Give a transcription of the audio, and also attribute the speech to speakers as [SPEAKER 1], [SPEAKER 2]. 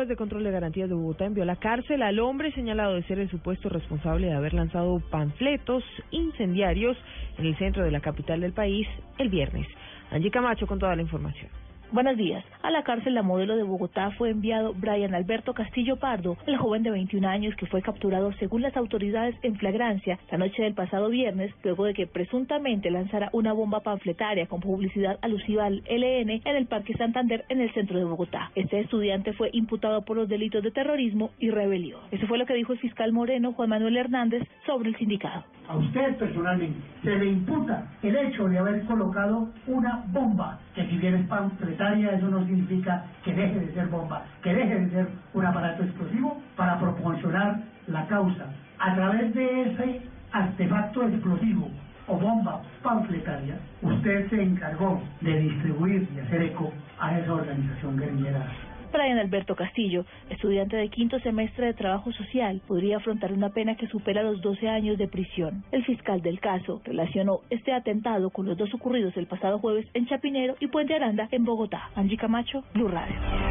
[SPEAKER 1] Juez de control de garantías de Bogotá envió a la cárcel al hombre señalado de ser el supuesto responsable de haber lanzado panfletos incendiarios en el centro de la capital del país el viernes. Angie Camacho con toda la información.
[SPEAKER 2] Buenos días. A la cárcel La Modelo de Bogotá fue enviado Brian Alberto Castillo Pardo, el joven de 21 años que fue capturado según las autoridades en flagrancia la noche del pasado viernes, luego de que presuntamente lanzara una bomba panfletaria con publicidad alusiva al LN en el Parque Santander en el centro de Bogotá. Este estudiante fue imputado por los delitos de terrorismo y rebelión. Eso fue lo que dijo el fiscal moreno Juan Manuel Hernández sobre el sindicato.
[SPEAKER 3] A usted personalmente se le imputa el hecho de haber colocado una bomba que si bien es panfletaria, eso no significa que deje de ser bomba, que deje de ser un aparato explosivo para proporcionar la causa. A través de ese artefacto explosivo o bomba panfletaria, usted se encargó de distribuir y hacer eco a esa organización guerrillera
[SPEAKER 2] Brian Alberto Castillo, estudiante de quinto semestre de trabajo social, podría afrontar una pena que supera los 12 años de prisión. El fiscal del caso relacionó este atentado con los dos ocurridos el pasado jueves en Chapinero y Puente Aranda en Bogotá. Angie Camacho, Blue Radio.